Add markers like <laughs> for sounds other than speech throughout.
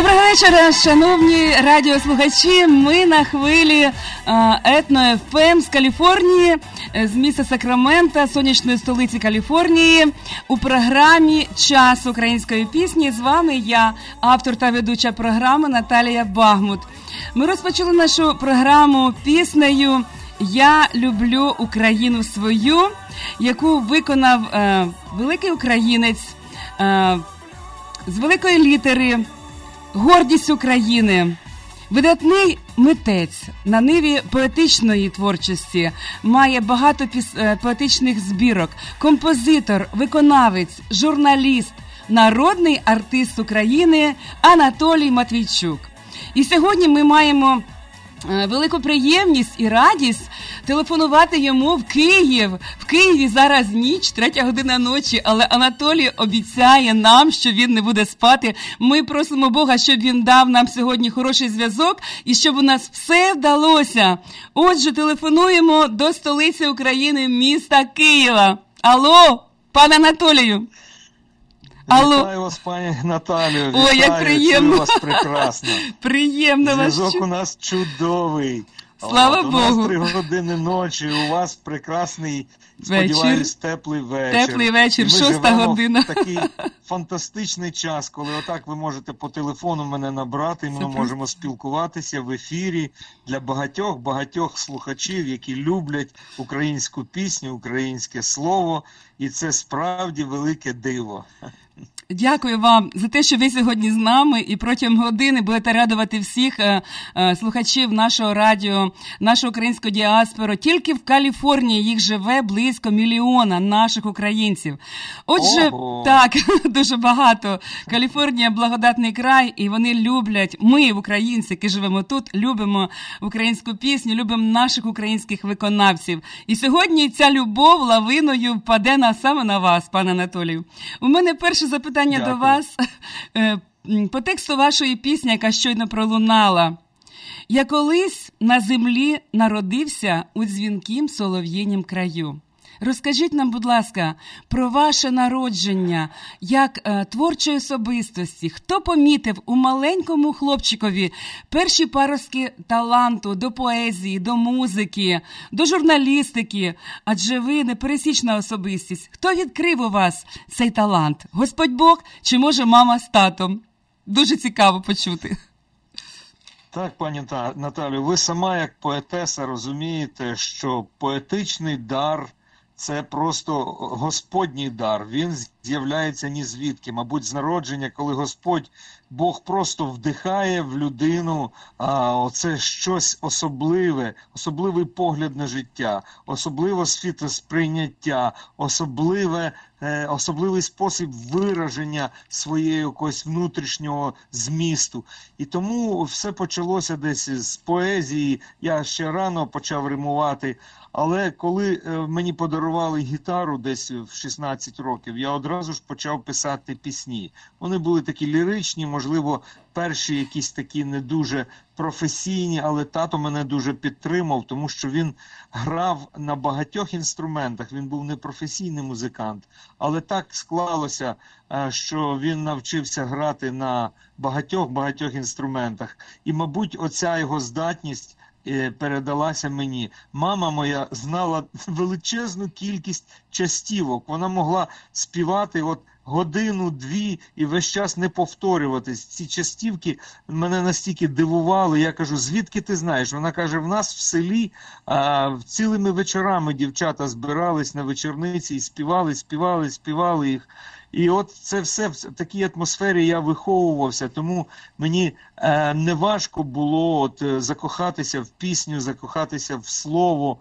Доброго вечора, шановні радіослухачі. Ми на хвилі е, етно ФМ з Каліфорнії, е, з міста Сакрамента, сонячної столиці Каліфорнії, у програмі Час української пісні. З вами я, автор та ведуча програми Наталія Багмут. Ми розпочали нашу програму піснею Я люблю Україну свою, яку виконав е, великий українець е, з великої літери. Гордість України. Видатний митець на ниві поетичної творчості має багато е, поетичних збірок, композитор, виконавець, журналіст, народний артист України Анатолій Матвійчук. І сьогодні ми маємо велику приємність і радість телефонувати йому в Київ. В Києві зараз ніч, третя година ночі, але Анатолій обіцяє нам, що він не буде спати. Ми просимо Бога, щоб він дав нам сьогодні хороший зв'язок і щоб у нас все вдалося. Отже, телефонуємо до столиці України, міста Києва. Алло, пане Анатолію. Алло. Вітаю вас, пані Наталію. Ой, як приємно. чую вас прекрасно. Приємно вас Зв'язок у нас чудовий. Слава От, У нас три години ночі, у вас прекрасний, Вечір. сподіваюсь, теплий вечір. Теплий вечір, ми шоста живемо година. В такий <laughs> фантастичний час, коли отак ви можете по телефону мене набрати, і ми Це можемо спілкуватися в ефірі для багатьох багатьох слухачів, які люблять українську пісню, українське слово, і це справді велике диво. Дякую вам за те, що ви сьогодні з нами і протягом години будете радувати всіх е, е, слухачів нашого радіо, нашого українського діаспору. Тільки в Каліфорнії їх живе близько мільйона наших українців. Отже, Ого. так <laughs> дуже багато. Каліфорнія благодатний край, і вони люблять. Ми, українці, які живемо тут, любимо українську пісню, любимо наших українських виконавців. І сьогодні ця любов лавиною впаде на саме на вас, пане Анатолію. У мене перше запитання до Дякую. вас Е, по тексту вашої пісні, яка щойно пролунала. Я колись на землі народився у дзвінкім солов'їнім краю. Розкажіть нам, будь ласка, про ваше народження як е, творчої особистості. Хто помітив у маленькому хлопчикові перші паростки таланту до поезії, до музики, до журналістики? Адже ви непересічна особистість. Хто відкрив у вас цей талант? Господь Бог чи може мама з татом? Дуже цікаво почути. Так, пані Наталю, ви сама як поетеса розумієте, що поетичний дар це просто Господній дар. Він з'являється ні звідки, мабуть, з народження, коли Господь Бог просто вдихає в людину а, оце щось особливе, особливий погляд на життя, особливе світосприйняття, особливе, особливий спосіб вираження своєї якогось внутрішнього змісту. І тому все почалося десь з поезії. Я ще рано почав римувати. Але коли е, мені подарували гітару десь в 16 років, я одразу ж почав писати пісні. Вони були такі ліричні, можливо, перші якісь такі не дуже професійні, але тато мене дуже підтримав, тому що він грав на багатьох інструментах. Він був не професійний музикант, але так склалося, е, що він навчився грати на багатьох багатьох інструментах. І, мабуть, оця його здатність. Е, передалася мені. Мама моя знала величезну кількість частівок. Вона могла співати от годину-дві і весь час не повторюватись. Ці частівки мене настільки дивували. Я кажу, звідки ти знаєш? Вона каже: в нас в селі а, цілими вечорами дівчата збирались на вечорниці і співали, співали, співали їх. І от це все в такій атмосфері я виховувався, тому мені е, не важко було от, е, закохатися в пісню, закохатися в слово.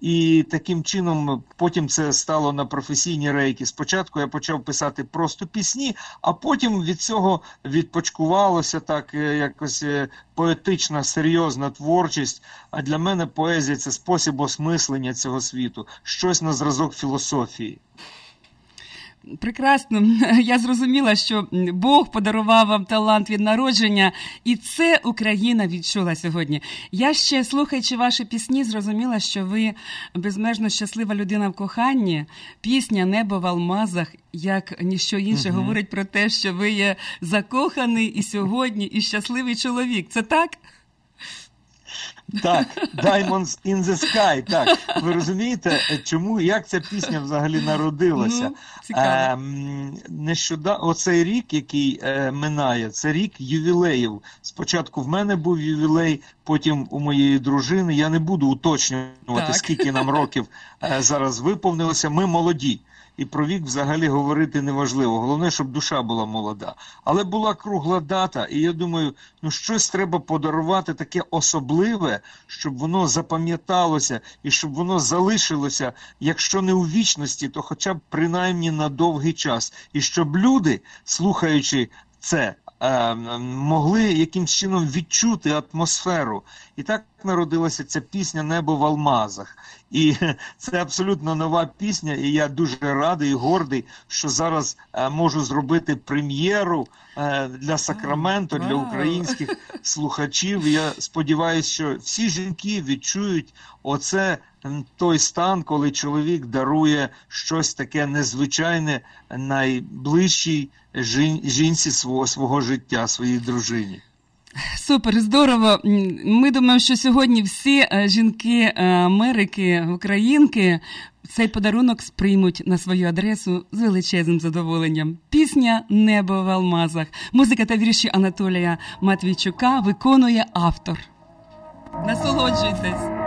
І таким чином потім це стало на професійні рейки. Спочатку я почав писати просто пісні, а потім від цього відпочкувалося так е, якось е, поетична, серйозна творчість. А для мене поезія це спосіб осмислення цього світу, щось на зразок філософії. Прекрасно, <laughs> я зрозуміла, що Бог подарував вам талант від народження, і це Україна відчула сьогодні. Я ще, слухаючи ваші пісні, зрозуміла, що ви безмежно щаслива людина в коханні. Пісня Небо в алмазах, як ніщо інше, угу. говорить про те, що ви є закоханий і сьогодні, і щасливий чоловік. Це так? Так, Diamonds in the Sky. Так, ви розумієте, чому як ця пісня взагалі народилася? Ну, е, нещодавно оцей рік, який е, минає, це рік ювілеїв. Спочатку в мене був ювілей, потім у моєї дружини. Я не буду уточнювати, так. скільки нам років е, зараз виповнилося. Ми молоді і про вік взагалі говорити неважливо. Головне, щоб душа була молода. Але була кругла дата, і я думаю, ну щось треба подарувати таке особливе, щоб воно запам'яталося і щоб воно залишилося, якщо не у вічності, то хоча б принаймні на довгий час. І щоб люди, слухаючи це, Е, могли якимсь чином відчути атмосферу. І так народилася ця пісня Небо в Алмазах. І <laughs> це абсолютно нова пісня, і я дуже радий і гордий, що зараз е, можу зробити прем'єру е, для Сакраменто, для українських <laughs> слухачів. Я сподіваюся, що всі жінки відчують оце той стан, коли чоловік дарує щось таке незвичайне найближчій жінці свого свого життя, своїй дружині. Супер, здорово. Ми думаємо, що сьогодні всі е, жінки е, Америки, Українки цей подарунок сприймуть на свою адресу з величезним задоволенням. Пісня Небо в алмазах. Музика та вірші Анатолія Матвійчука виконує автор. Насолоджуйтесь.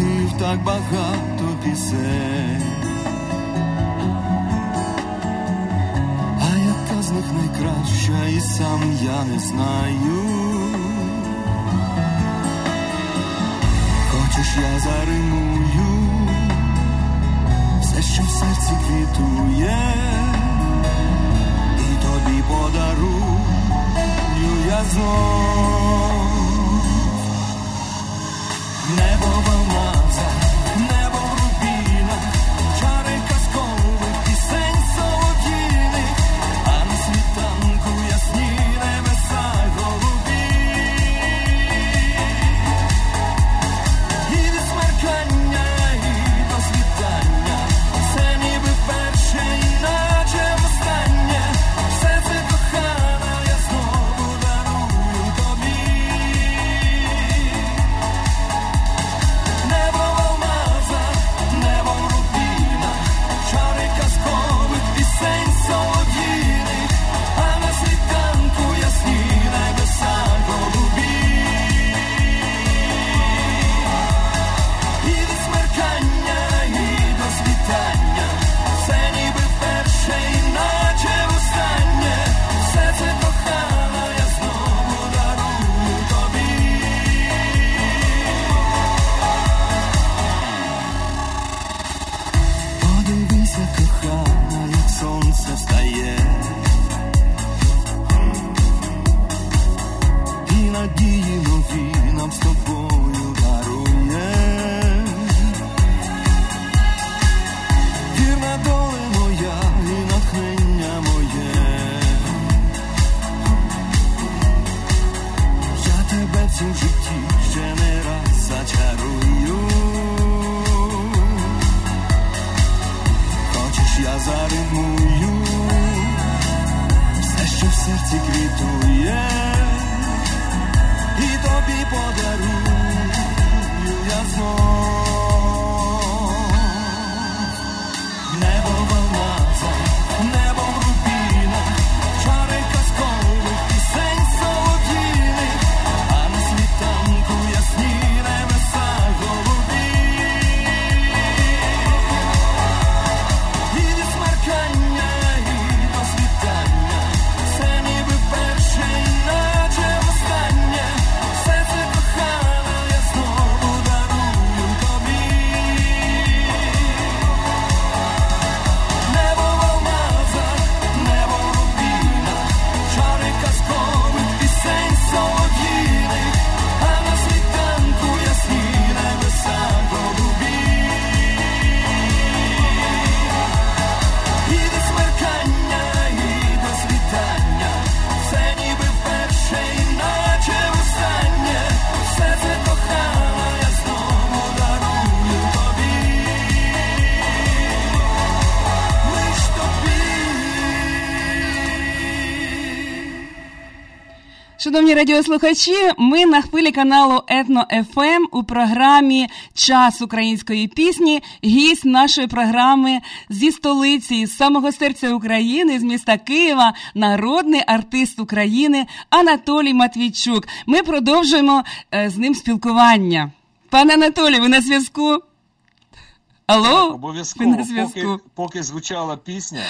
Присвятив так багато пісень, а яка з них найкраща, і сам я не знаю. Хочеш, я заримую. Що в серці квітує, і тобі подарую я знов. Небо Шановні радіослухачі, ми на хвилі каналу Етно ФМ у програмі Час української пісні. Гість нашої програми зі столиці, з самого серця України, з міста Києва, народний артист України Анатолій Матвійчук. Ми продовжуємо е, з ним спілкування. Пане Анатолій, ви на зв'язку? Алло, ви Обов'язково, поки, поки звучала пісня,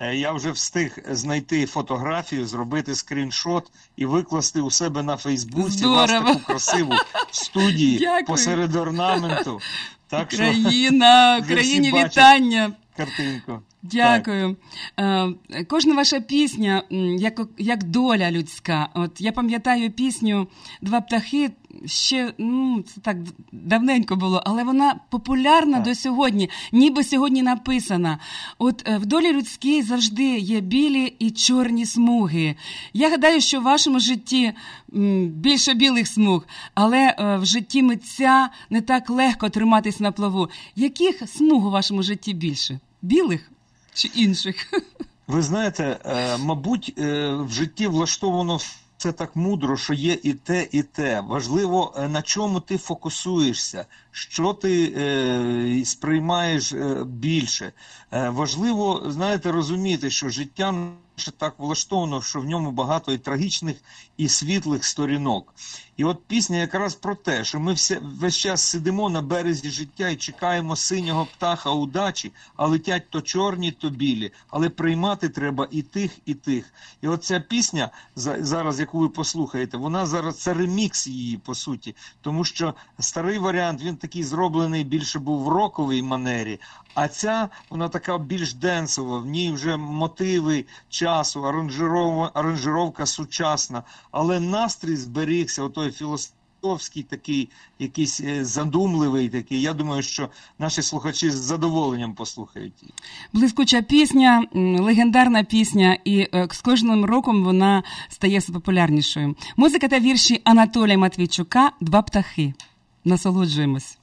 е, я вже встиг знайти фотографію, зробити скріншот і викласти у себе на Фейсбуці вас таку красиву в студії Дякую. посеред орнаменту. Так що Країна, вже <laughs> всі країні бачать вітання. картинку. Дякую. Е, Кожна ваша пісня як, як доля людська. От я пам'ятаю пісню Два птахи ще ну, це так давненько було, але вона популярна Так. до сьогодні, ніби сьогодні написана. От е, в долі людській завжди є білі і чорні смуги. Я гадаю, що в вашому житті більше білих смуг, але е, в житті митця не так легко триматись на плаву. Яких смуг у вашому житті більше? Білих чи інших? <laughs> Ви знаєте, е, мабуть, е, в житті влаштовано все так мудро, що є і те, і те. Важливо, е, на чому ти фокусуєшся, що ти е, сприймаєш е, більше. Е, важливо, знаєте, розуміти, що життя наше так влаштовано, що в ньому багато і трагічних, і світлих сторінок. І от пісня якраз про те, що ми все, весь час сидимо на березі життя і чекаємо синього птаха удачі, а летять то чорні, то білі. Але приймати треба і тих, і тих. І от ця пісня, зараз, яку ви послухаєте, вона зараз це ремікс її, по суті. Тому що старий варіант, він такий. Такий зроблений більше був в роковій манері, а ця вона така більш денсова, в ній вже мотиви часу, аранжировка сучасна, але настрій зберігся, отой філософський такий, якийсь е, задумливий такий. Я думаю, що наші слухачі з задоволенням послухають її. Блискуча пісня, легендарна пісня, і е, з кожним роком вона стає все популярнішою. Музика та вірші Анатолія Матвійчука Два птахи. Насолоджуємось.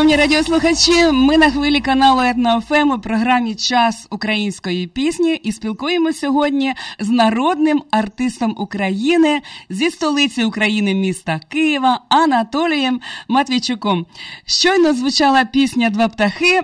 Шановні радіослухачі, ми на хвилі каналу Етнофем у програмі Час української пісні і спілкуємося сьогодні з народним артистом України зі столиці України міста Києва Анатолієм Матвійчуком. Щойно звучала пісня Два птахи.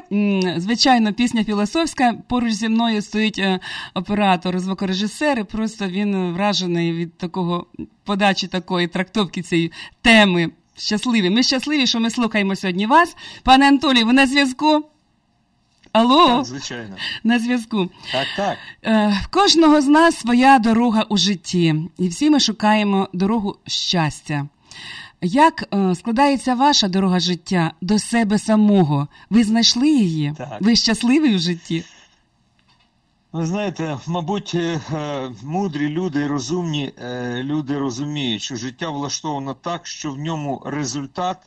Звичайно, пісня філософська. Поруч зі мною стоїть е, оператор, звукорежисер. і Просто він вражений від такого подачі такої трактовки цієї теми щасливі. Ми щасливі, що ми слухаємо сьогодні вас. Пане Анатолій, ви на зв'язку? Алло, Так, звичайно. на зв'язку. Так, так. Е, В кожного з нас своя дорога у житті, і всі ми шукаємо дорогу щастя. Як е, складається ваша дорога життя до себе самого? Ви знайшли її? Так. Ви щасливі в житті? Ви знаєте, мабуть, е, е, мудрі люди розумні е, люди розуміють, що життя влаштовано так, що в ньому результат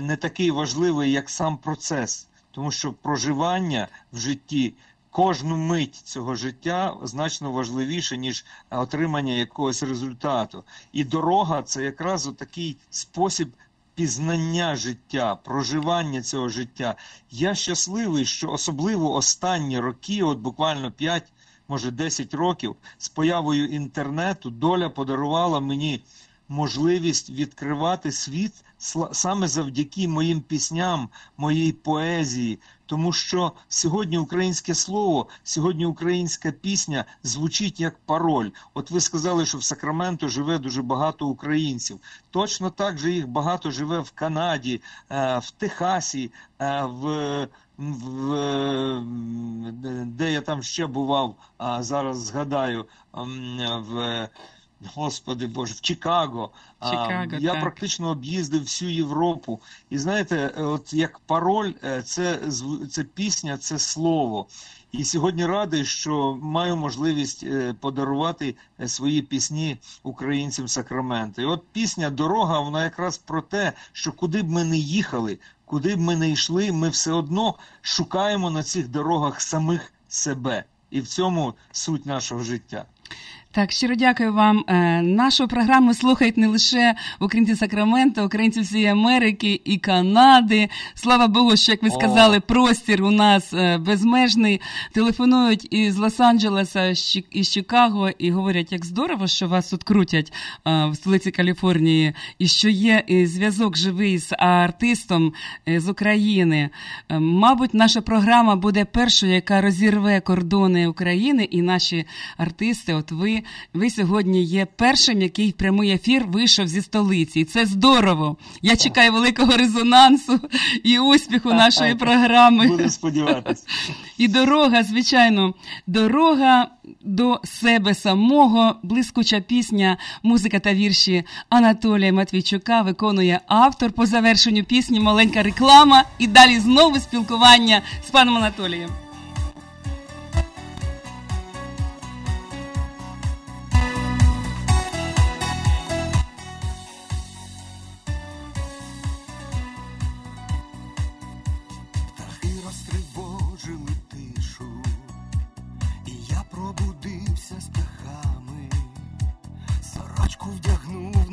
не такий важливий, як сам процес, тому що проживання в житті. Кожну мить цього життя значно важливіше, ніж отримання якогось результату. І дорога це якраз такий спосіб пізнання життя, проживання цього життя. Я щасливий, що особливо останні роки, от буквально 5, може 10 років, з появою інтернету доля подарувала мені можливість відкривати світ саме завдяки моїм пісням, моїй поезії. Тому що сьогодні українське слово, сьогодні українська пісня звучить як пароль. От ви сказали, що в Сакраменто живе дуже багато українців. Точно так же їх багато живе в Канаді, е, в Техасі, е, в, в де я там ще бував, а зараз згадаю, в. Господи Боже, в Чикаго. Чикаго, я так. практично об'їздив всю Європу. І знаєте, от як пароль, е, це, це пісня, це слово. І сьогодні радий, що маю можливість е, подарувати е, свої пісні українцям Сакрамента. І от пісня Дорога, вона якраз про те, що куди б ми не їхали, куди б ми не йшли, ми все одно шукаємо на цих дорогах самих себе. І в цьому суть нашого життя. Так, щиро дякую вам. Е, Нашу програму слухають не лише українці Сакрамента, українці всієї Америки і Канади. Слава Богу, що як ви сказали, простір у нас е, безмежний. Телефонують із Лос-Анджелеса, із Чикаго і говорять, як здорово, що вас тут крутять е, в столиці Каліфорнії, і що є зв'язок живий з артистом з України. Мабуть, наша програма буде першою, яка розірве кордони України, і наші артисти, от ви, ви сьогодні є першим, який в прямий ефір вийшов зі столиці. І це здорово. Я чекаю великого резонансу і успіху нашої програми. Буду сподіватися. І дорога, звичайно, дорога до себе самого, блискуча пісня, музика та вірші Анатолія Матвійчука виконує автор по завершенню пісні, маленька реклама. І далі знову спілкування з паном Анатолієм.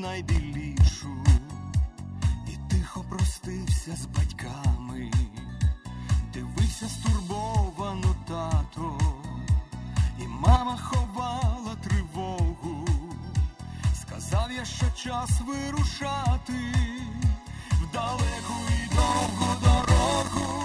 Найбілішу, і тихо простився з батьками, дивився стурбовано тато, і мама ховала тривогу. Сказав я, що час вирушати в далеку і довгу дорогу.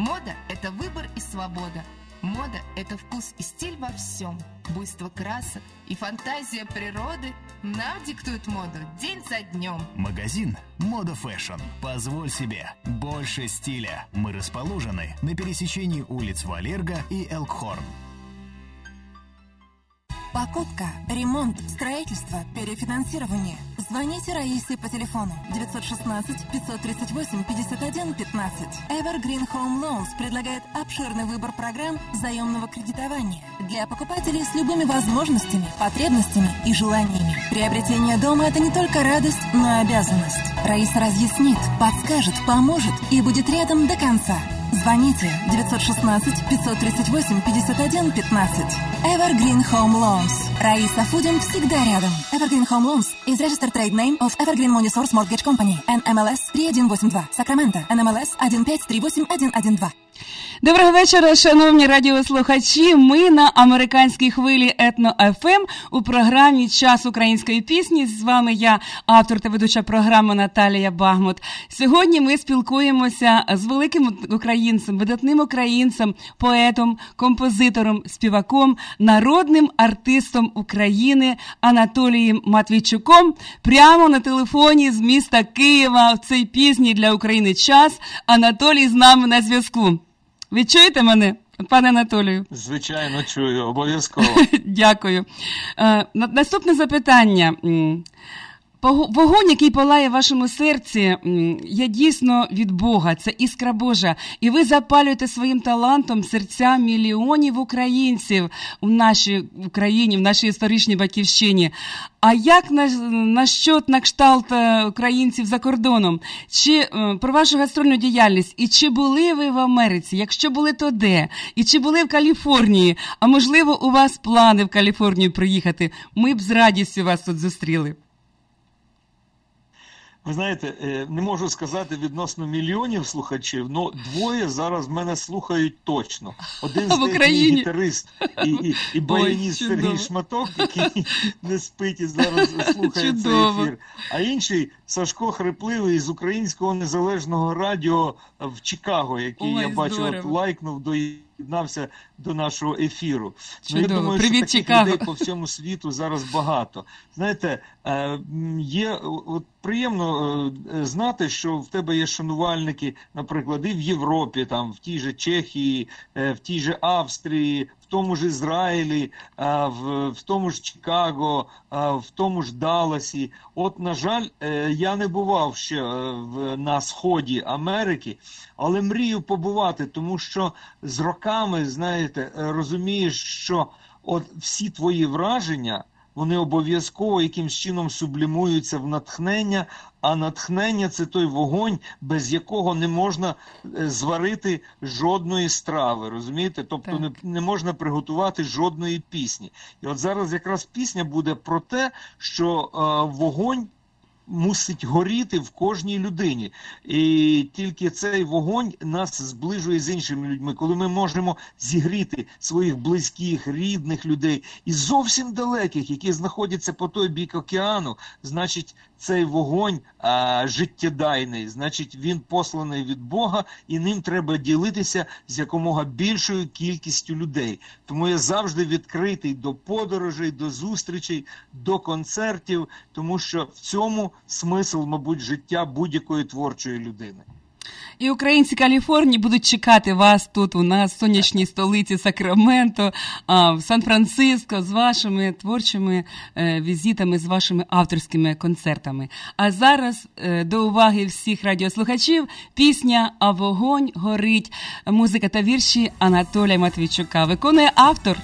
Мода – это выбор и свобода. Мода – это вкус и стиль во всем. Буйство красок и фантазия природы нам диктуют моду день за днем. Магазин «Мода Фэшн». Позволь себе больше стиля. Мы расположены на пересечении улиц Валерга и Элкхорн. Покупка, ремонт, строительство, перефинансирование. Звоните Раисе по телефону 916 538 51 15. Evergreen Home Loans предлагает обширный выбор программ заемного кредитования для покупателей с любыми возможностями, потребностями и желаниями. Приобретение дома – это не только радость, но и обязанность. Раиса разъяснит, подскажет, поможет и будет рядом до конца. Звоните 916 538 51 15. Evergreen Home Loans. Раиса Фудин всегда рядом. Evergreen Home Loans is registered trade name of Evergreen Money Source Mortgage Company. NMLS 3182. Сакраменто. NMLS 1538112. Доброго вечора, шановні радіослухачі. Ми на американській хвилі Етно ФМ у програмі Час української пісні. З вами я, автор та ведуча програми Наталія Багмут. Сьогодні ми спілкуємося з великим українцем, видатним українцем, поетом, композитором, співаком, народним артистом України Анатолієм Матвійчуком. Прямо на телефоні з міста Києва в цій пісні для України час. Анатолій з нами на зв'язку. Ви чуєте мене, пане Анатолію? Звичайно, чую, обов'язково. <laughs> Дякую. Е, наступне запитання. Вогонь, який палає в вашому серці, є дійсно від Бога, це іскра Божа. І ви запалюєте своїм талантом серця мільйонів українців в нашій Україні, в нашій історичній батьківщині. А як на, на що на кшталт е, українців за кордоном? Чи е, про вашу гастрольну діяльність? І чи були ви в Америці? Якщо були, то де? І чи були в Каліфорнії? А можливо, у вас плани в Каліфорнію приїхати? Ми б з радістю вас тут зустріли. Ви знаєте, е, не можу сказати відносно мільйонів слухачів, але двоє зараз мене слухають точно. Один з них мій гітарист і і, і баяніст Сергій Шматок, який <laughs> не спить і зараз слухає чудово. цей ефір. А інший Сашко Хрипливий з українського незалежного радіо в Чикаго, який Ой, я бачив, от, лайкнув до доєднався до нашого ефіру. Чудово. Ну, я думаю, Привіт, що таких Чикаго. людей по всьому світу зараз багато. Знаєте, є от приємно е, знати, що в тебе є шанувальники, наприклад, і в Європі, там в тій же Чехії, е, в тій же Австрії, в тому ж Ізраїлі, в, в тому ж Чикаго, в тому ж Далласі. От, на жаль, е, я не бував ще е, на сході Америки, але мрію побувати, тому що з роками, знаєте, розумієш, що от всі твої враження вони обов'язково якимсь чином сублімуються в натхнення, а натхнення це той вогонь, без якого не можна е, зварити жодної страви. Розумієте? Тобто не, не можна приготувати жодної пісні. І от зараз якраз пісня буде про те, що е, вогонь мусить горіти в кожній людині. І тільки цей вогонь нас зближує з іншими людьми, коли ми можемо зігріти своїх близьких, рідних людей і зовсім далеких, які знаходяться по той бік океану, значить, цей вогонь а, життєдайний, значить, він посланий від Бога, і ним треба ділитися з якомога більшою кількістю людей. Тому я завжди відкритий до подорожей, до зустрічей, до концертів, тому що в цьому смисл, мабуть, життя будь-якої творчої людини. І українці Каліфорнії будуть чекати вас тут, у нас в сонячній столиці Сакраменто, в Сан-Франциско з вашими творчими е, візитами, з вашими авторськими концертами. А зараз е, до уваги всіх радіослухачів пісня А вогонь горить, музика та вірші Анатолія Матвійчука. Виконує автор.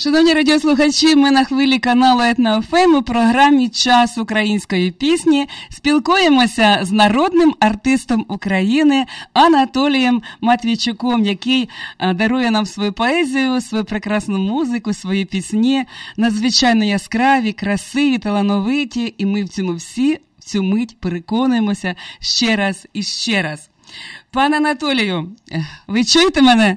Шановні радіослухачі, ми на хвилі каналу Етнофем у програмі Час української пісні спілкуємося з народним артистом України Анатолієм Матвійчуком, який е, дарує нам свою поезію, свою прекрасну музику, свої пісні, надзвичайно яскраві, красиві, талановиті. І ми в цьому всі в цю мить переконуємося ще раз і ще раз. Пане Анатолію, е, ви чуєте мене?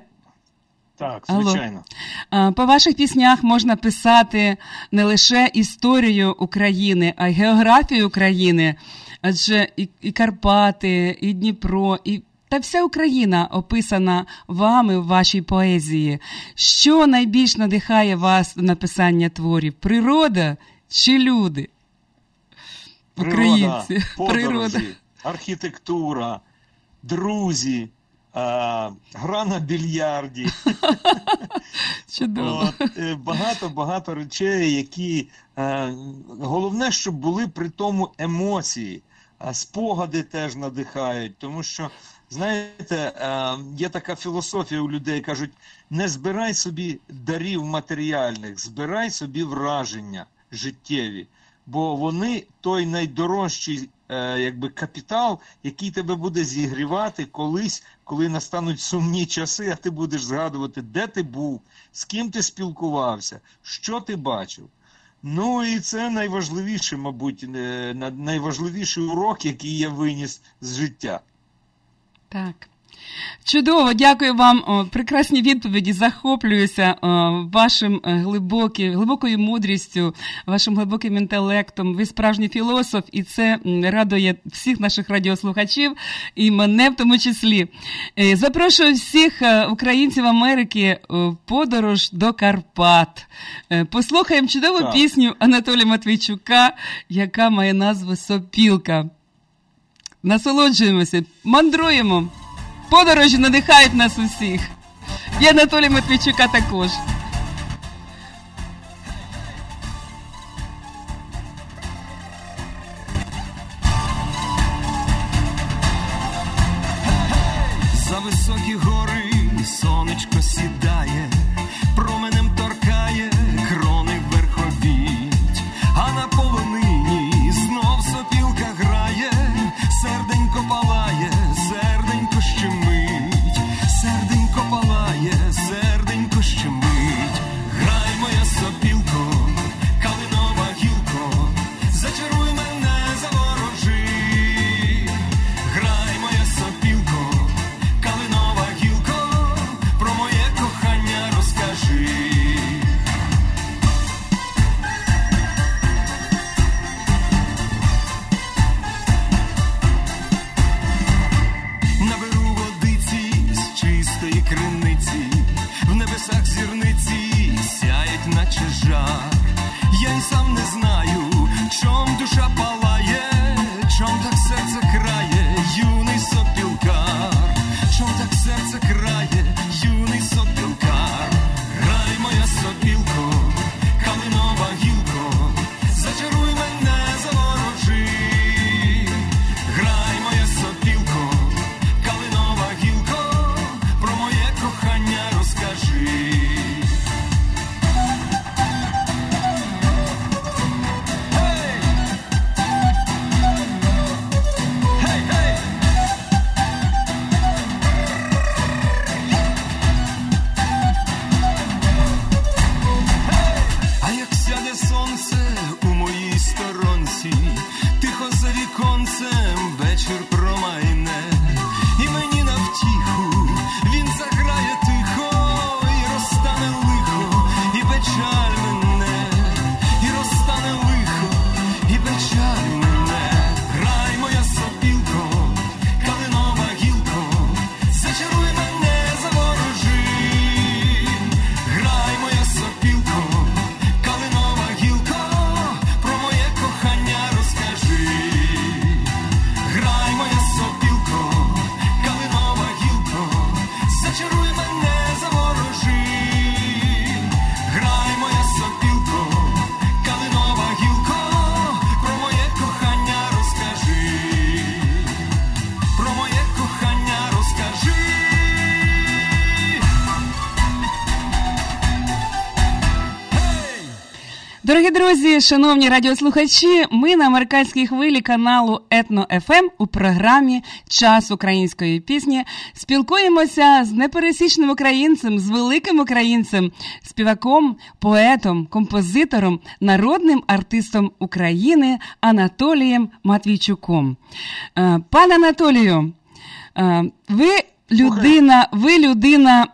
Так, звичайно. Алло. По ваших піснях можна писати не лише історію України, а й географію України, адже і, і Карпати, і Дніпро, і та вся Україна описана вами в вашій поезії. Що найбільш надихає вас до написання творів? Природа чи люди? Природа, Українці. подорожі, Природа. архітектура, друзі а, гра на більярді. <laughs> Чудово. Багато багато речей, які е, головне, щоб були при тому емоції, а спогади теж надихають, тому що. Знаєте, є така філософія у людей, кажуть: не збирай собі дарів матеріальних, збирай собі враження життєві, бо вони той найдорожчий е, якби, капітал, який тебе буде зігрівати колись, коли настануть сумні часи, а ти будеш згадувати, де ти був, з ким ти спілкувався, що ти бачив. Ну і це найважливіше, мабуть, е, найважливіший урок, який я виніс з життя. Так. Чудово, дякую вам. Прекрасні відповіді. Захоплююся вашим е, глибокі, глибокою мудрістю, вашим глибоким інтелектом. Ви справжній філософ, і це радує всіх наших радіослухачів, і мене в тому числі. Е, запрошую всіх е, українців Америки в подорож до Карпат. Послухаємо чудову так. пісню Анатолія Матвійчука, яка має назву Сопілка. Насолоджуємося, мандруємо. Подорожі надихають нас усіх. І Анатолій Матвійчука також. Дорогі друзі, шановні радіослухачі, ми на американській хвилі каналу Етно ФМ ем у програмі Час української пісні спілкуємося з непересічним українцем, з великим українцем, співаком, поетом, композитором, народним артистом України Анатолієм Матвійчуком. Е, пане Анатолію, е, ви Людина, ви людина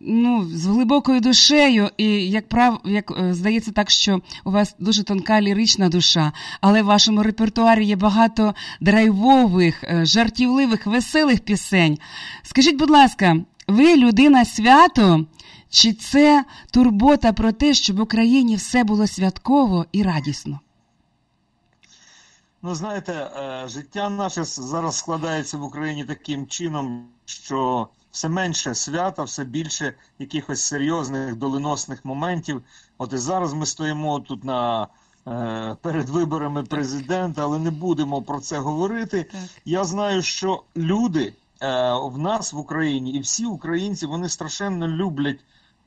ну, з глибокою душею, і як прав, як е, здається, так що у вас дуже тонка лірична душа, але в вашому репертуарі є багато драйвових, е, жартівливих, веселих пісень. Скажіть, будь ласка, ви людина свято, чи це турбота про те, щоб в Україні все було святково і радісно? Ну, знаєте, е, життя наше зараз складається в Україні таким чином, що все менше свята, все більше якихось серйозних доленосних моментів. От і зараз ми стоїмо тут на е, перед виборами президента, але не будемо про це говорити. Так. Я знаю, що люди е, в нас в Україні і всі українці вони страшенно люблять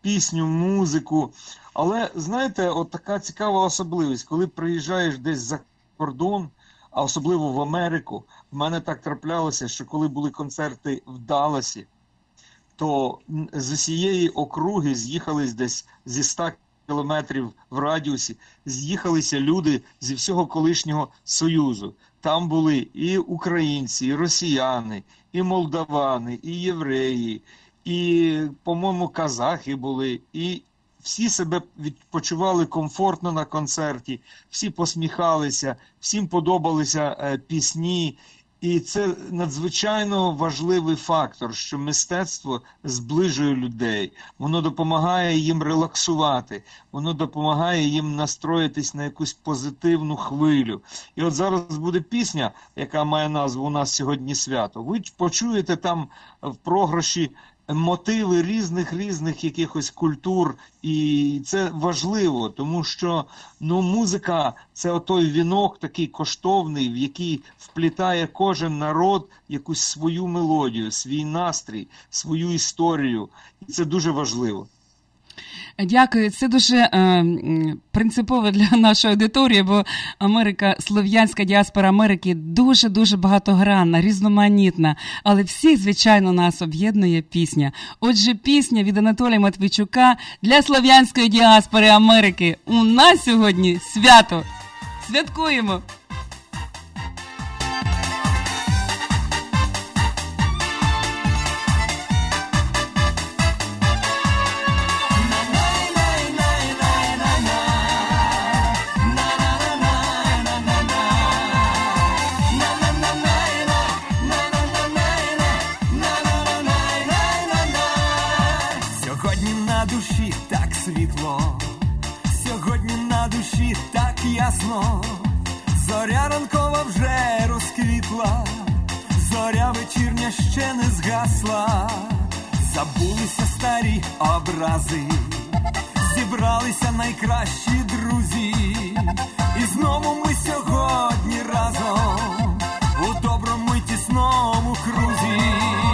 пісню, музику. Але знаєте, от така цікава особливість, коли приїжджаєш десь за кордон, а особливо в Америку, в мене так траплялося, що коли були концерти в Далласі, то з усієї округи з'їхались десь зі 100 кілометрів в радіусі, з'їхалися люди зі всього колишнього союзу. Там були і українці, і росіяни, і молдавани, і євреї, і, по-моєму, казахи були, і всі себе відпочивали комфортно на концерті, всі посміхалися, всім подобалися е, пісні. І це надзвичайно важливий фактор, що мистецтво зближує людей, воно допомагає їм релаксувати, воно допомагає їм настроїтись на якусь позитивну хвилю. І от зараз буде пісня, яка має назву У нас сьогодні свято. Ви почуєте там в програші мотиви різних різних якихось культур, і це важливо, тому що ну музика це отой вінок такий коштовний, в який вплітає кожен народ якусь свою мелодію, свій настрій, свою історію, і це дуже важливо. Дякую. Це дуже е, принципово для <laughs> нашої аудиторії, бо Америка, слов'янська діаспора Америки дуже дуже багатогранна, різноманітна. Але всіх, звичайно, нас об'єднує пісня. Отже, пісня від Анатолія Матвійчука для слов'янської діаспори Америки. У нас сьогодні свято. Святкуємо! Ясно, зоря ранкова вже розквітла, зоря вечірня ще не згасла, забулися старі образи, зібралися найкращі друзі, і знову ми сьогодні разом у доброму й тісному крузі.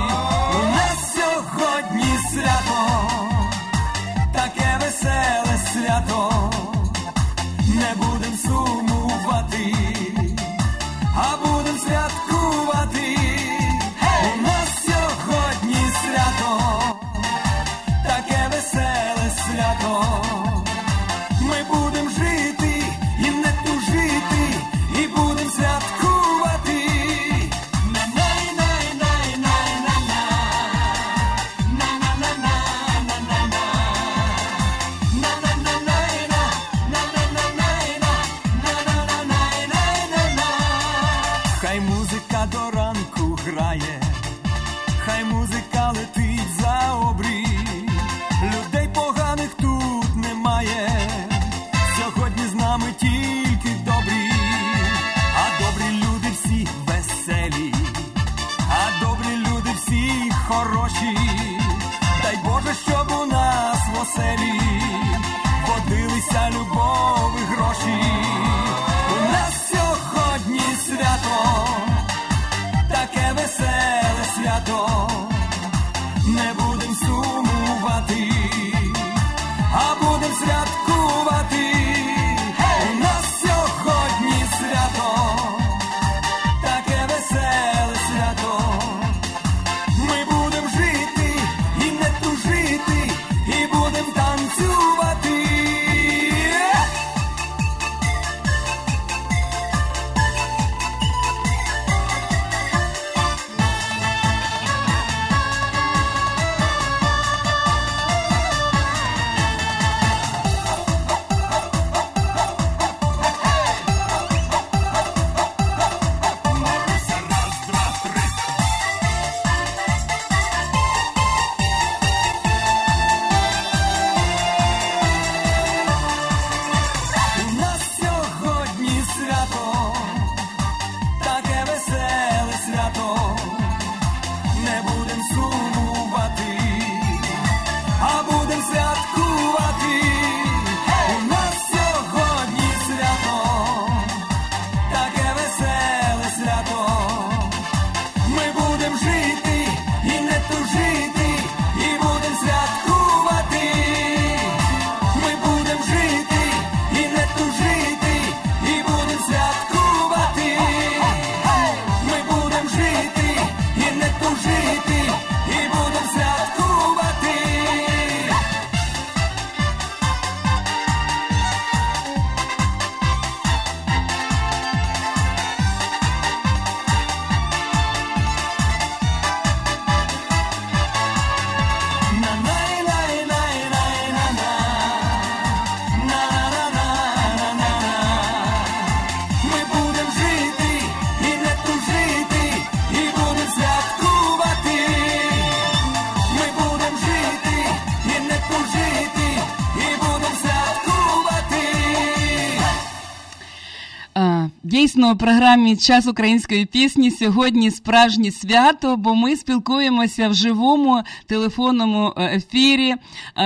У програмі Час української пісні сьогодні справжнє свято, бо ми спілкуємося в живому телефонному е, ефірі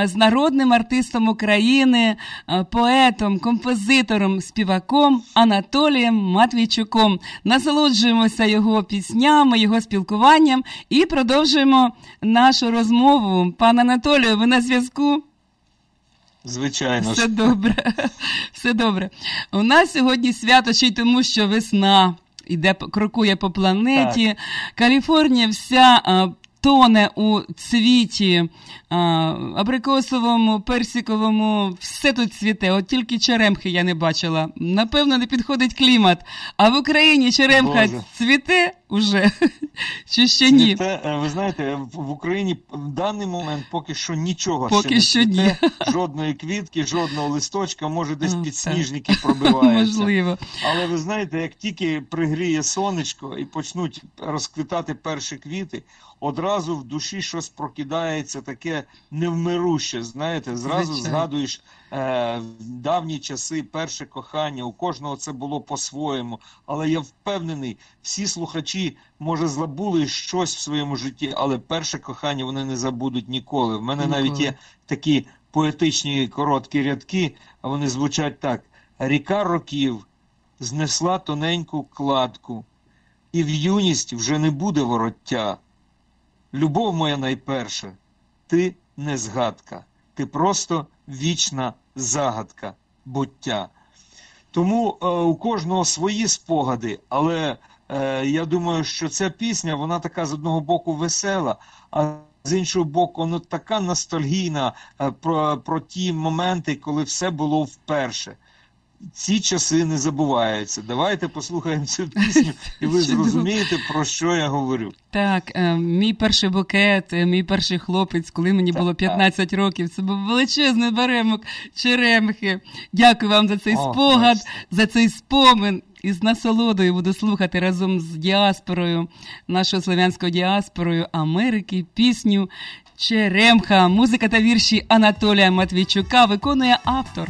з народним артистом України, поетом, композитором, співаком Анатолієм Матвійчуком. Насолоджуємося його піснями, його спілкуванням і продовжуємо нашу розмову. Пане Анатолію, ви на зв'язку? Звичайно. Все добре. <laughs> Все добре. У нас сьогодні свято ще й тому, що весна іде, крокує по планеті. Так. Каліфорнія вся тоне у цвіті абрикосовому, персиковому, все тут цвіте. От тільки черемхи я не бачила. Напевно, не підходить клімат. А в Україні черемха Боже. цвіте уже. <laughs> Чи ще ні? Цвіте, е, ви знаєте, в Україні в даний момент поки що нічого поки ще не цвіте. Ні. <laughs> Жодної квітки, жодного листочка, може десь підсніжники пробиваються. <laughs> Можливо. Але ви знаєте, як тільки пригріє сонечко і почнуть розквітати перші квіти, одразу в душі щось прокидається таке невмируще. Знаєте, зразу Звичайно. згадуєш е, давні часи, перше кохання. У кожного це було по-своєму. Але я впевнений, всі слухачі може забули щось в своєму житті, але перше кохання вони не забудуть ніколи. В мене ніколи. навіть є такі поетичні короткі рядки, а вони звучать так: ріка років знесла тоненьку кладку, і в юність вже не буде вороття. Любов моя найперша, ти не згадка, ти просто вічна загадка буття. Тому е, у кожного свої спогади, але е, я думаю, що ця пісня, вона така з одного боку весела, а з іншого боку, вона така ностальгійна е, про, про ті моменти, коли все було вперше ці часи не забуваються. Давайте послухаємо цю пісню, і ви зрозумієте, про що я говорю. Так, е, мій перший букет, е, мій перший хлопець, коли мені було 15 років, це був величезний беремок черемхи. Дякую вам за цей О, спогад, бачите. за цей спомин. І з насолодою буду слухати разом з діаспорою, нашою слов'янською діаспорою Америки, пісню Черемха, музика та вірші Анатолія Матвійчука виконує автор.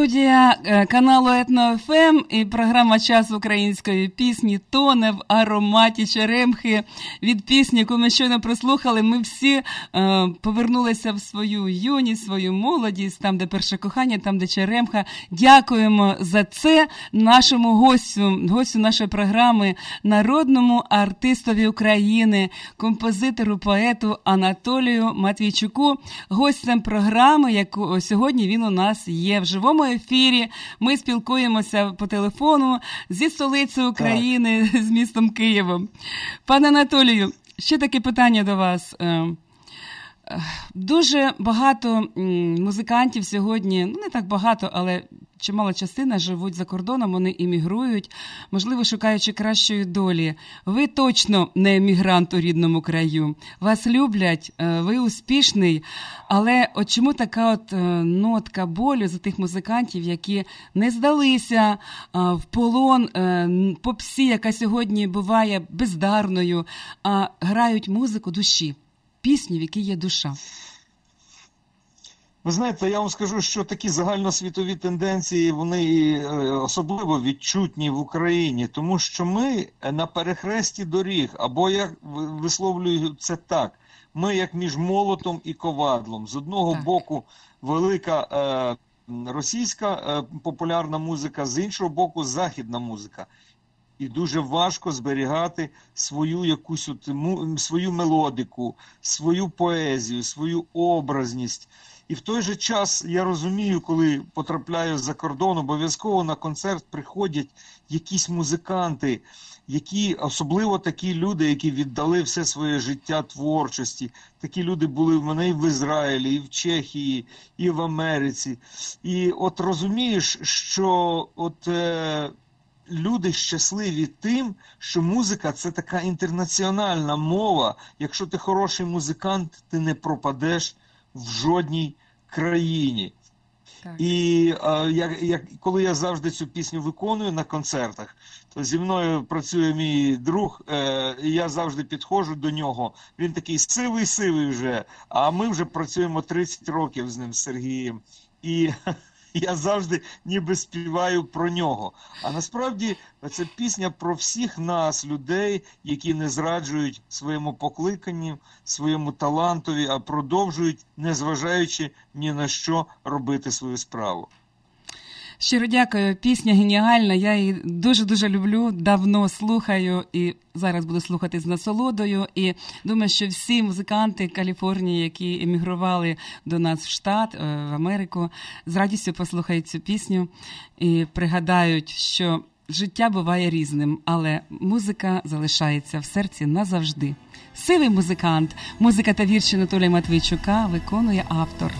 Студія е, каналу Етно ФМ і програма Час української пісні тоне в ароматі черемхи від пісні, яку ми щойно прослухали. Ми всі е, повернулися в свою юність, свою молодість, там, де перше кохання, там, де черемха. Дякуємо за це нашому гостю, гостю нашої програми, народному артистові України, композитору, поету Анатолію Матвійчуку, гостем програми, яку сьогодні він у нас є в живому ефірі. Ми спілкуємося по телефону зі столицею України, з містом Києвом. Пане Анатолію, ще таке питання до вас. Е, е, дуже багато музикантів сьогодні, ну не так багато, але чимала частина живуть за кордоном, вони іммігрують, можливо, шукаючи кращої долі. Ви точно не емігрант у рідному краю. Вас люблять, е, ви успішний. Але от чому така от е, нотка болю за тих музикантів, які не здалися е, в полон попсі, яка сьогодні буває бездарною, а грають музику душі, пісню, в якій є душа. Ви знаєте, я вам скажу, що такі загальносвітові тенденції вони е, особливо відчутні в Україні, тому що ми на перехресті доріг, або я висловлюю це так: ми як між молотом і ковадлом. З одного так. боку, велика е, російська е, популярна музика, з іншого боку, західна музика. І дуже важко зберігати свою якусь от, свою мелодику, свою поезію, свою образність. І в той же час я розумію, коли потрапляю за кордон, обов'язково на концерт приходять якісь музиканти, які особливо такі люди, які віддали все своє життя творчості. Такі люди були в мене і в Ізраїлі, і в Чехії, і в Америці. І от розумієш, що от. Е, Люди щасливі тим, що музика це така інтернаціональна мова. Якщо ти хороший музикант, ти не пропадеш в жодній країні. Так. І е, як, як, коли я завжди цю пісню виконую на концертах, то зі мною працює мій друг, е, і я завжди підходжу до нього. Він такий сивий-сивий вже, а ми вже працюємо 30 років з ним, з Сергієм. І <laughs> <laughs> я завжди ніби співаю про нього. А насправді це пісня про всіх нас, людей, які не зраджують своєму покликанню, своєму талантові, а продовжують, незважаючи ні на що робити свою справу. Щиро дякую. Пісня геніальна. Я її дуже дуже люблю. Давно слухаю і зараз буду слухати з насолодою. І думаю, що всі музиканти Каліфорнії, які емігрували до нас в штат, е, в Америку, з радістю послухають цю пісню і пригадають, що життя буває різним, але музика залишається в серці назавжди. Сивий музикант, музика та вірші Анатолія Матвійчука виконує автор.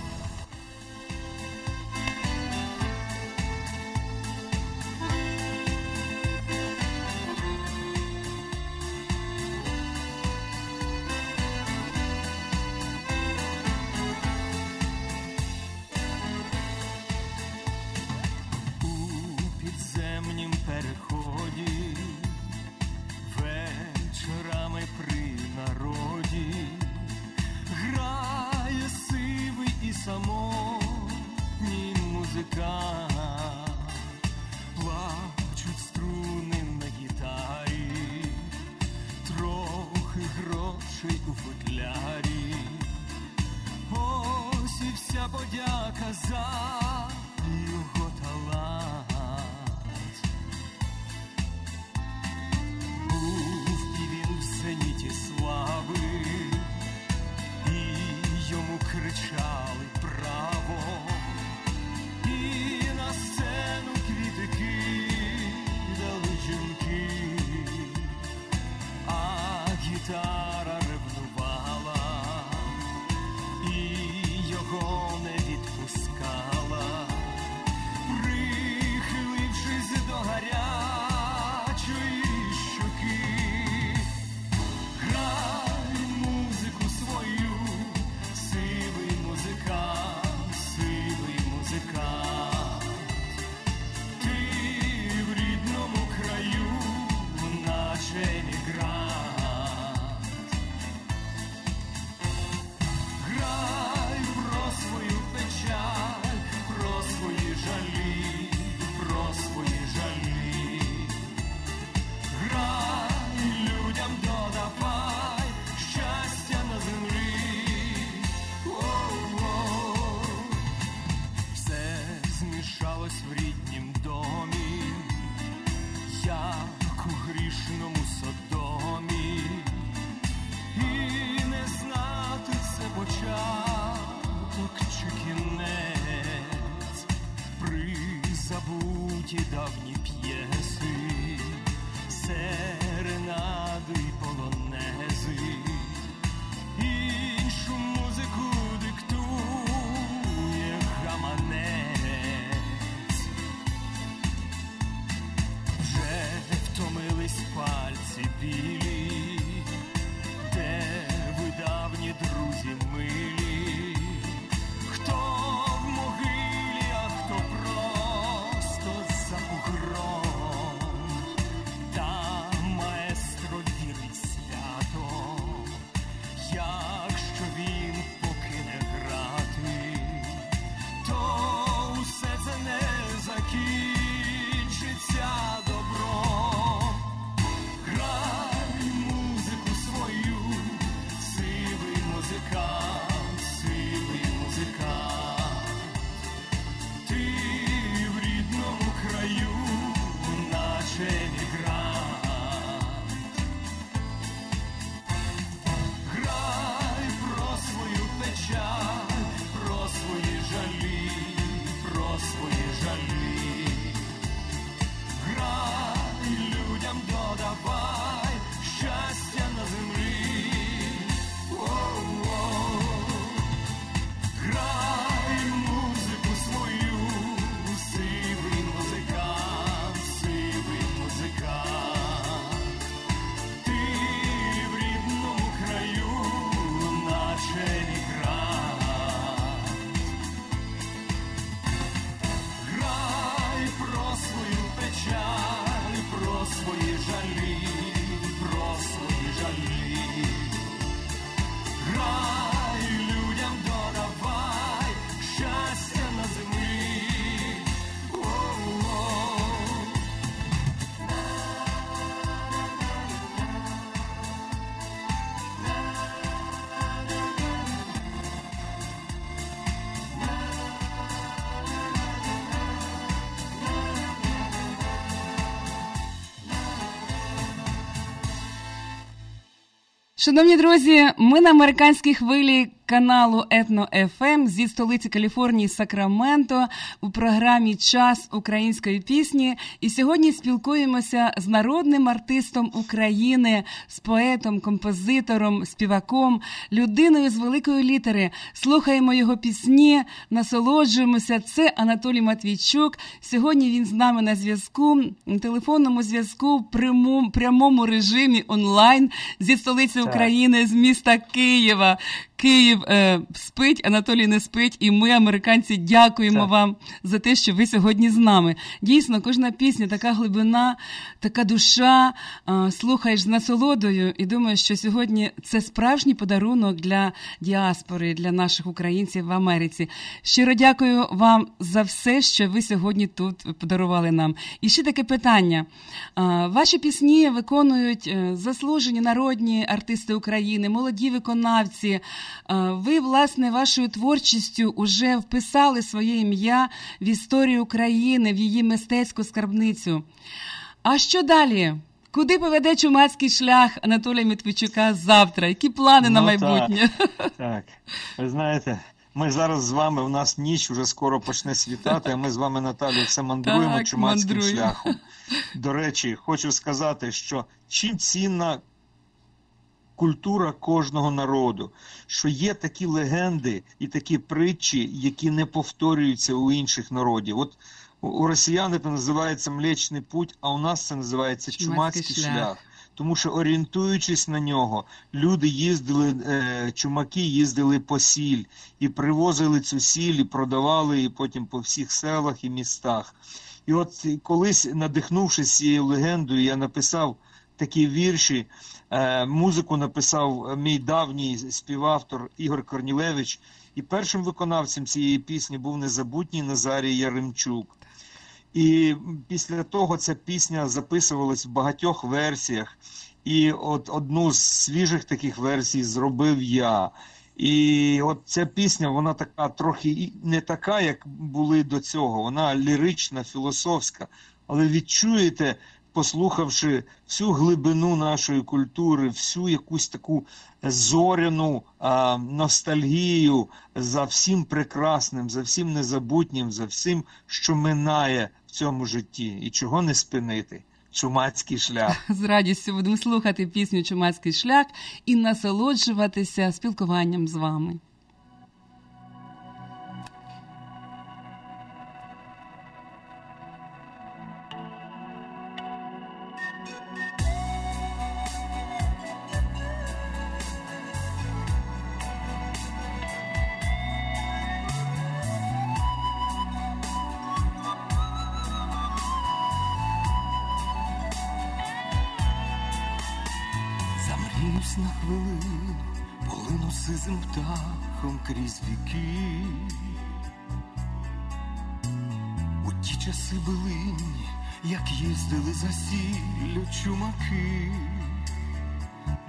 Шановні друзі, ми на американській хвилі каналу Етно ФМ зі столиці Каліфорнії Сакраменто у програмі Час української пісні. І сьогодні спілкуємося з народним артистом України, з поетом, композитором, співаком, людиною з великої літери. Слухаємо його пісні, насолоджуємося. Це Анатолій Матвійчук. Сьогодні він з нами на зв'язку, телефонному зв'язку в прямому, прямому режимі онлайн зі столиці України, з міста Києва. Київ е, спить, Анатолій не спить, і ми, американці, дякуємо Так. вам за те, що ви сьогодні з нами. Дійсно, кожна пісня, така глибина, така душа. е, слухаєш з насолодою, і думаєш, що сьогодні це справжній подарунок для діаспори, для наших українців в Америці. Щиро дякую вам за все, що ви сьогодні тут подарували нам. І ще таке питання: Е, ваші пісні виконують е, заслужені народні артисти України, молоді виконавці. Е, Ви, власне, вашою творчістю уже вписали своє ім'я в історію України, в її мистецьку скарбницю. А що далі? Куди поведе чумацький шлях Анатолія Медведчука завтра? Які плани на Ну, майбутнє? Так, ви знаєте, ми зараз з вами, у нас ніч вже скоро почне світати, а ми з вами, Наталю, все мандруємо Так, чумацьким мандруємо. шляхом. До речі, хочу сказати, що чим цінна культура кожного народу, що є такі легенди і такі притчі, які не повторюються у інших народів. От у- росіян це називається Млечний путь, а у нас це називається Чумацький чумацький шлях. шлях. Тому що орієнтуючись на нього, люди їздили, е, чумаки їздили по сіль і привозили цю сіль, і продавали її потім по всіх селах і містах. І от колись, надихнувшись цією легендою, я написав такі вірші. Е, Музику написав мій давній співавтор Ігор Корнілевич. І першим виконавцем цієї пісні був незабутній Назарій Яремчук. І після того ця пісня записувалась в багатьох версіях. І от одну з свіжих таких версій зробив я. І от ця пісня, вона така трохи не така, як були до цього. Вона лірична, філософська. Але відчуєте, послухавши всю глибину нашої культури, всю якусь таку зоряну а, ностальгію за всім прекрасним, за всім незабутнім, за всім, що минає в цьому житті, і чого не спинити. Чумацький шлях <laughs> з радістю будемо слухати пісню Чумацький шлях і насолоджуватися спілкуванням з вами. Хвилину, полину сизим птахом крізь віки. У ті часи билині, як їздили за сіллю чумаки.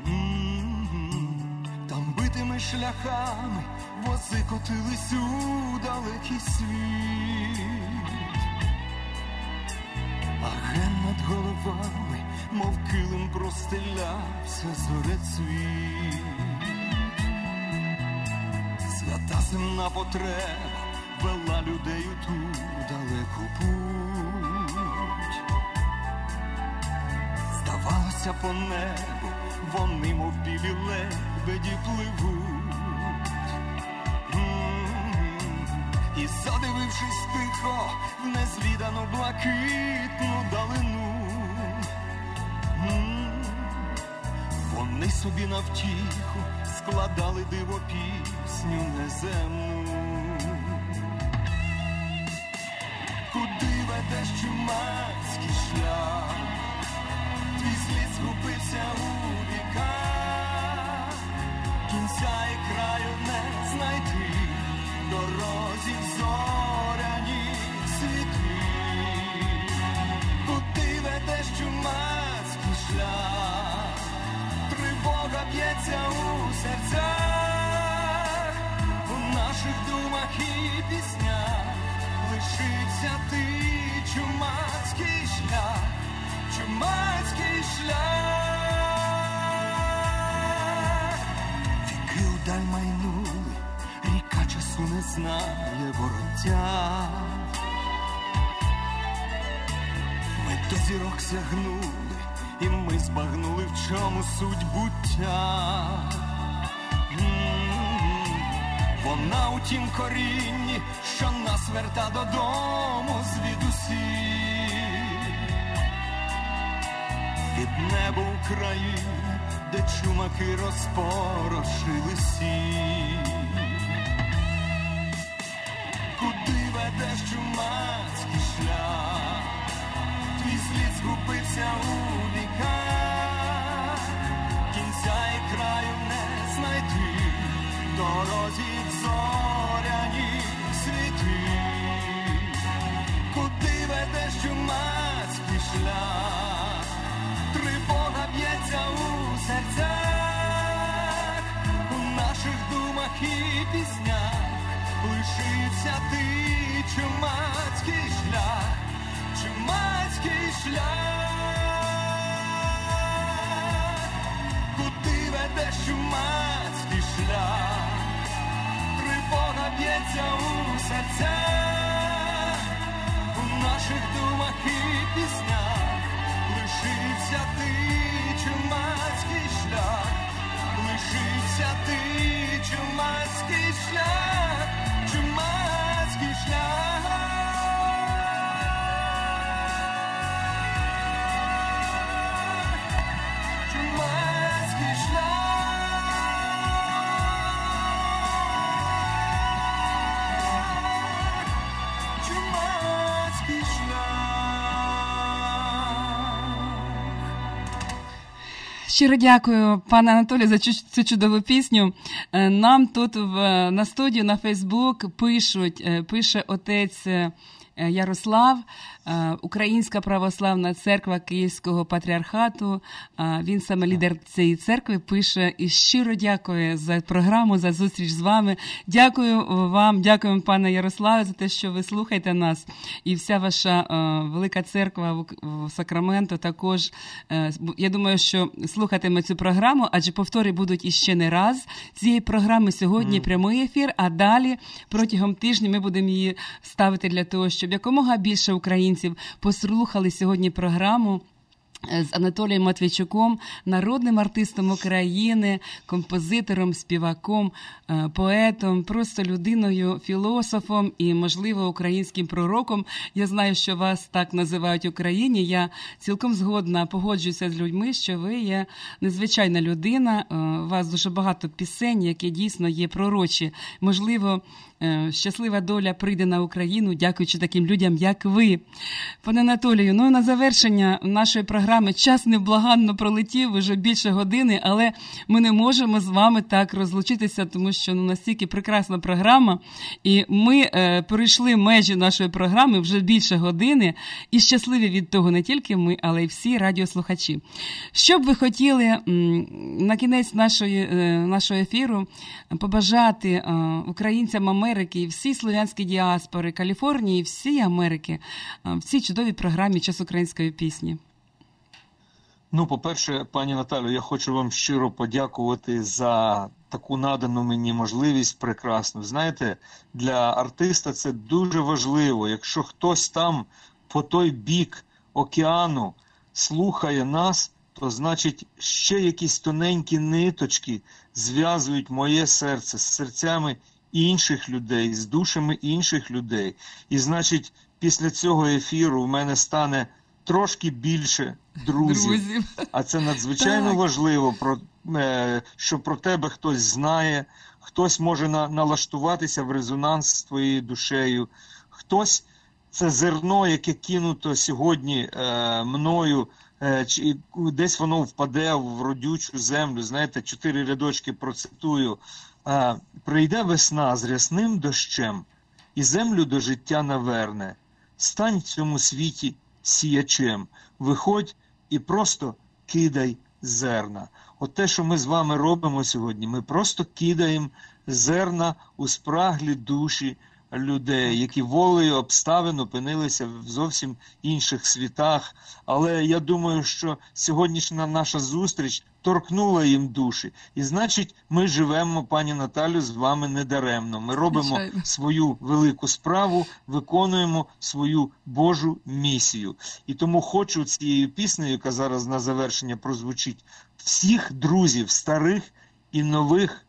М-м-м. Там битими шляхами вози котились у далекий світ. А ген над головами, мов килим простелявся зорецвіт. Свята земна потреба вела людей у ту далеку путь. Здавалося по небу, вони, мов білі лебеді, пливуть. І задивившись тихо в незвідану блакитну далину. Вони собі навтіху складали диво пісню неземну. Куди ведеш чумацький шлях? Твій слід згубився у віках, кінця і краю не знайти, дорозі в ти, чумацький шлях, чумацький шлях. Віки удаль майнули, ріка часу не знає вороття. Ми до зірок сягнули, і ми збагнули, в чому суть буття. Вона у тім корінні, що нас верта додому звідусіль. Від неба України, де чумаки розпорошили сіль. Куди ведеш чумацький шлях? Твій слід згубився у піснях лишився ти, чумацький шлях, чумацький шлях, куди ведеш чумацький шлях, тривога б'ється у серцях, у наших думах і піснях лишився ти, чумацький шлях, лишився ти, чумацький шлях, чумацький шлях. Щиро дякую, пане Анатолію, за цю, чудову пісню. Е, Нам тут в, на студію на Фейсбук пишуть, е, пише отець Е, Ярослав, е, Українська православна церква Київського патріархату. Він саме лідер цієї церкви пише і щиро дякує за програму, за зустріч з вами. Дякую вам, дякуємо, пане Ярославе, за те, що ви слухаєте нас. І вся ваша е, велика церква в Сакраменто також. Я думаю, що слухатиме цю програму, адже повтори будуть іще не раз. Цієї програми сьогодні mm. прямий ефір, а далі протягом тижня ми будемо її ставити для того, щоб щоб якомога більше українців послухали сьогодні програму. Е, з Анатолієм Матвійчуком, народним артистом України, композитором, співаком, е, поетом, просто людиною, філософом і, можливо, українським пророком. Я знаю, що вас так називають в Україні. Я цілком згодна погоджуюся з людьми, що ви є незвичайна людина. Е, у вас дуже багато пісень, які дійсно є пророчі. Можливо, щаслива доля прийде на Україну, дякуючи таким людям, як ви. Пане Анатолію, ну на завершення нашої програми програми. Час невблаганно пролетів вже більше години, але ми не можемо з вами так розлучитися, тому що ну настільки прекрасна програма, і ми е, перейшли межі нашої програми вже більше години, і щасливі від того не тільки ми, але й всі радіослухачі. Що б ви хотіли на кінець нашої, е, нашого ефіру побажати е, українцям Америки, і всій слов'янській діаспори, Каліфорнії, всій Америки е, в цій чудовій програмі час української пісні? Ну, по-перше, пані Наталю, я хочу вам щиро подякувати за таку надану мені можливість прекрасну. Знаєте, для артиста це дуже важливо. Якщо хтось там по той бік океану слухає нас, то значить ще якісь тоненькі ниточки зв'язують моє серце з серцями інших людей, з душами інших людей. І значить, після цього ефіру в мене стане трошки більше друзів. друзів. А це надзвичайно так. важливо, про, е, що про тебе хтось знає, хтось може на, налаштуватися в резонанс з твоєю душею, хтось це зерно, яке кинуто сьогодні е, мною. Е, чи десь воно впаде в родючу землю. Знаєте, чотири рядочки процитую. Е, прийде весна з рясним дощем, і землю до життя наверне. Стань в цьому світі сіячем. Виходь і просто кидай зерна. От те, що ми з вами робимо сьогодні, ми просто кидаємо зерна у спраглі душі людей, які волею обставин опинилися в зовсім інших світах. Але я думаю, що сьогоднішня наша зустріч торкнула їм душі. І значить, ми живемо, пані Наталю, з вами недаремно. Ми робимо Звичайно. свою велику справу, виконуємо свою Божу місію. І тому хочу цією піснею, яка зараз на завершення прозвучить, всіх друзів, старих і нових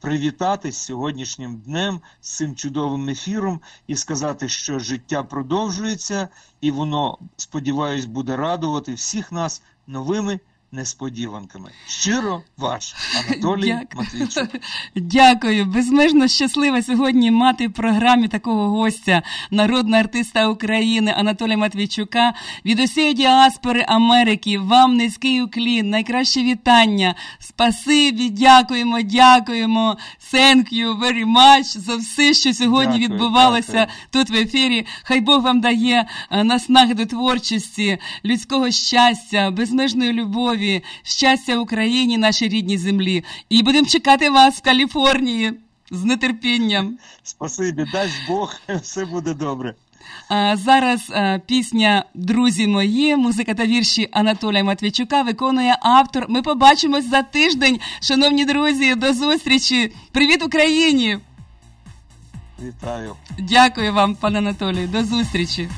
привітати з сьогоднішнім днем, з цим чудовим ефіром і сказати, що життя продовжується, і воно, сподіваюсь, буде радувати всіх нас новими несподіванками. Щиро ваш Анатолій Дяк... Матвійчук. Дякую. Безмежно щаслива сьогодні мати в програмі такого гостя, народного артиста України Анатолія Матвійчука. Від усієї діаспори Америки. Вам низький уклін, найкраще вітання. Спасибі, дякуємо, дякуємо. Thank you very much за все, що сьогодні дякую, відбувалося дякую. тут в ефірі. Хай Бог вам дає е, наснаги до творчості, людського щастя, безмежної любові здоров'я, щастя Україні, нашій рідній землі. І будемо чекати вас в Каліфорнії з нетерпінням. Спасибі, дасть Бог, <laughs> все буде добре. А, Зараз а, пісня Друзі мої, музика та вірші Анатолія Матвійчука виконує автор. Ми побачимось за тиждень, шановні друзі. До зустрічі! Привіт Україні! Вітаю! Дякую вам, пане Анатолію. До зустрічі!